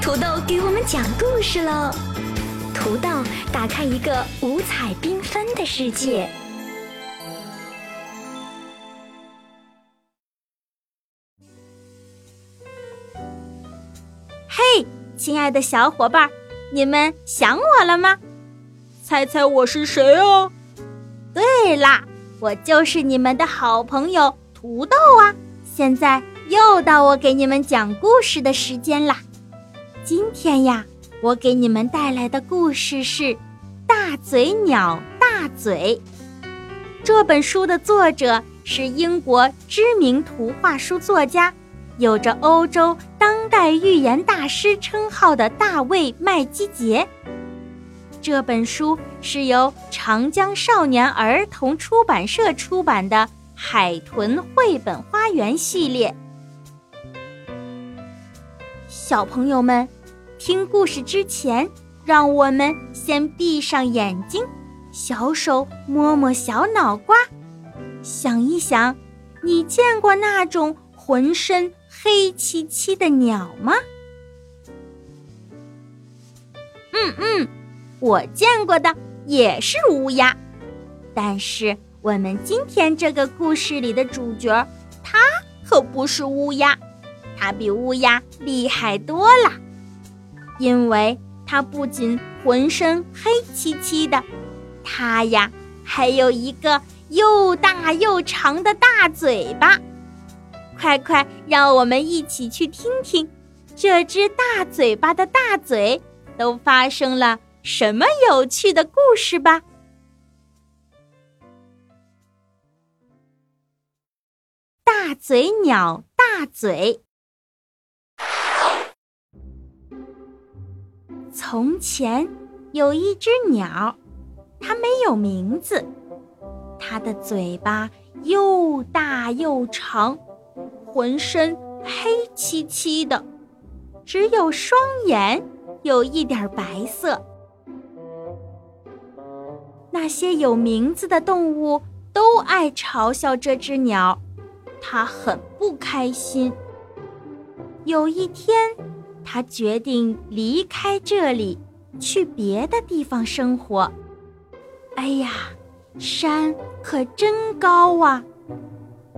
土豆给我们讲故事喽！土豆打开一个五彩缤纷的世界。嘿，亲爱的小伙伴，你们想我了吗？猜猜我是谁哦？对啦，我就是你们的好朋友土豆啊！现在又到我给你们讲故事的时间啦。今天呀，我给你们带来的故事是《大嘴鸟大嘴》。这本书的作者是英国知名图画书作家，有着欧洲当代寓言大师称号的大卫·麦基杰。这本书是由长江少年儿童出版社出版的。海豚绘本花园系列，小朋友们，听故事之前，让我们先闭上眼睛，小手摸摸小脑瓜，想一想，你见过那种浑身黑漆漆的鸟吗？嗯嗯，我见过的也是乌鸦，但是。我们今天这个故事里的主角，它可不是乌鸦，它比乌鸦厉害多了，因为它不仅浑身黑漆漆的，它呀还有一个又大又长的大嘴巴。快快，让我们一起去听听，这只大嘴巴的大嘴都发生了什么有趣的故事吧。大嘴鸟大嘴。从前有一只鸟，它没有名字，它的嘴巴又大又长，浑身黑漆漆的，只有双眼有一点白色。那些有名字的动物都爱嘲笑这只鸟。它很不开心。有一天，他决定离开这里，去别的地方生活。哎呀，山可真高啊！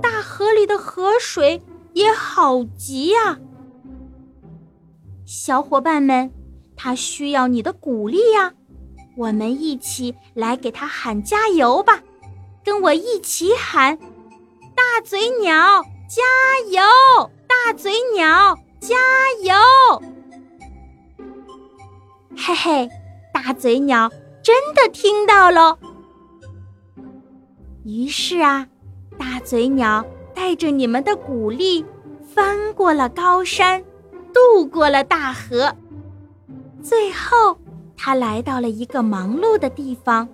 大河里的河水也好急呀！小伙伴们，他需要你的鼓励呀！我们一起来给他喊加油吧！跟我一起喊。大嘴鸟加油！大嘴鸟加油！嘿嘿，大嘴鸟真的听到了。于是啊，大嘴鸟带着你们的鼓励，翻过了高山，渡过了大河，最后它来到了一个忙碌的地方，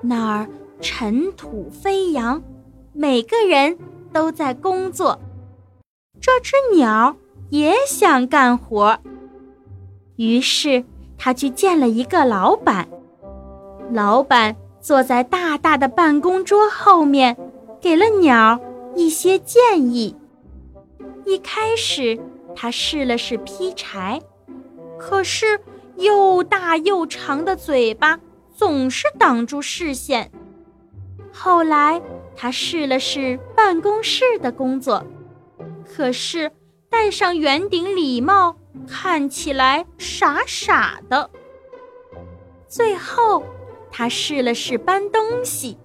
那儿尘土飞扬。每个人都在工作，这只鸟也想干活。于是，他去见了一个老板。老板坐在大大的办公桌后面，给了鸟一些建议。一开始，他试了试劈柴，可是又大又长的嘴巴总是挡住视线。后来，他试了试办公室的工作，可是戴上圆顶礼帽看起来傻傻的。最后，他试了试搬东西，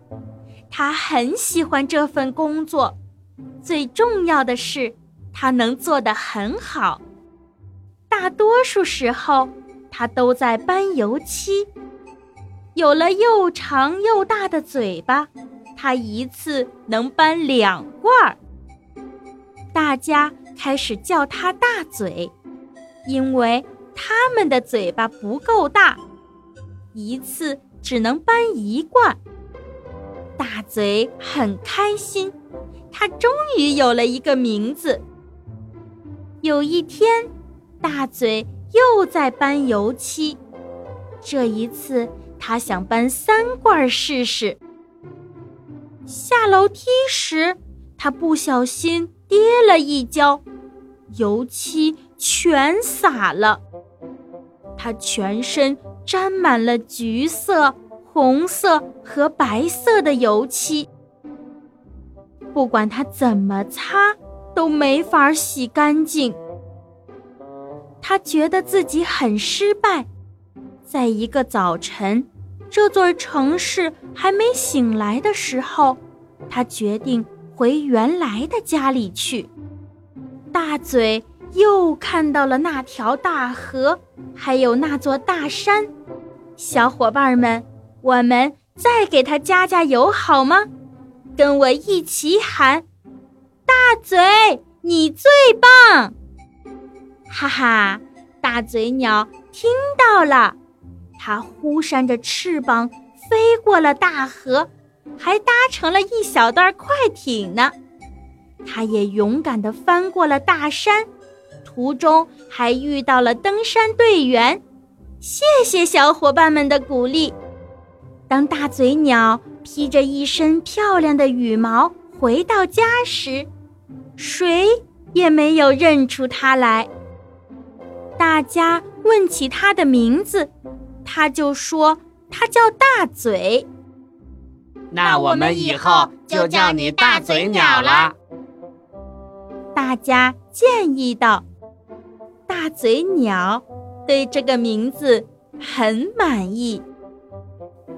他很喜欢这份工作，最重要的是他能做得很好。大多数时候，他都在搬油漆。有了又长又大的嘴巴，他一次能搬两罐儿。大家开始叫它大嘴，因为它们的嘴巴不够大，一次只能搬一罐。大嘴很开心，它终于有了一个名字。有一天，大嘴又在搬油漆，这一次。他想搬三罐试试。下楼梯时，他不小心跌了一跤，油漆全洒了。他全身沾满了橘色、红色和白色的油漆，不管他怎么擦都没法洗干净。他觉得自己很失败。在一个早晨，这座城市还没醒来的时候，他决定回原来的家里去。大嘴又看到了那条大河，还有那座大山。小伙伴们，我们再给他加加油好吗？跟我一起喊：“大嘴，你最棒！”哈哈，大嘴鸟听到了，它忽扇着翅膀飞过了大河，还搭乘了一小段快艇呢。它也勇敢地翻过了大山，途中还遇到了登山队员。谢谢小伙伴们的鼓励。当大嘴鸟披着一身漂亮的羽毛回到家时，谁也没有认出它来。大家问起他的名字，他就说他叫大嘴。那我们以后就叫你大嘴鸟了。大家建议道：“大嘴鸟对这个名字很满意。”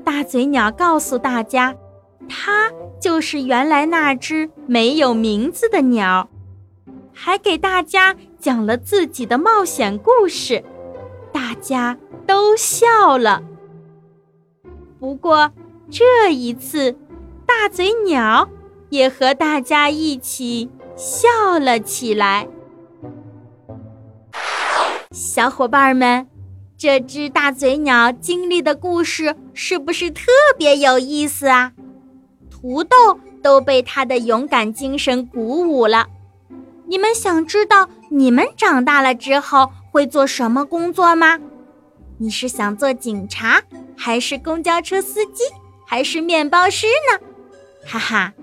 大嘴鸟告诉大家，它就是原来那只没有名字的鸟。还给大家讲了自己的冒险故事，大家都笑了。不过这一次，大嘴鸟也和大家一起笑了起来。小伙伴们，这只大嘴鸟经历的故事是不是特别有意思啊？土豆都被它的勇敢精神鼓舞了。你们想知道你们长大了之后会做什么工作吗？你是想做警察，还是公交车司机，还是面包师呢？哈哈，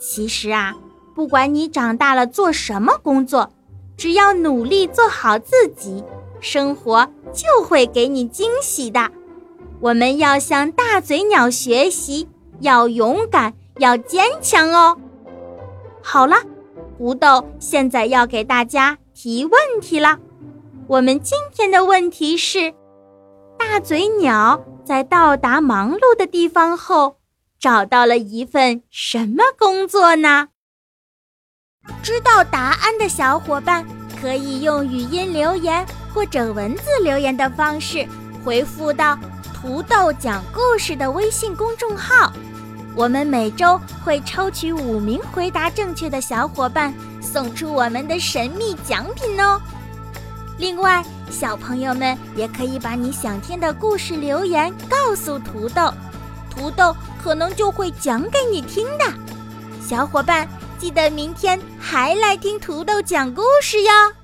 其实啊，不管你长大了做什么工作，只要努力做好自己，生活就会给你惊喜的。我们要向大嘴鸟学习，要勇敢，要坚强哦。好了。胡豆现在要给大家提问题了。我们今天的问题是：大嘴鸟在到达忙碌的地方后，找到了一份什么工作呢？知道答案的小伙伴可以用语音留言或者文字留言的方式回复到“土豆讲故事”的微信公众号。我们每周会抽取五名回答正确的小伙伴，送出我们的神秘奖品哦。另外，小朋友们也可以把你想听的故事留言告诉土豆，土豆可能就会讲给你听的。小伙伴，记得明天还来听土豆讲故事哟。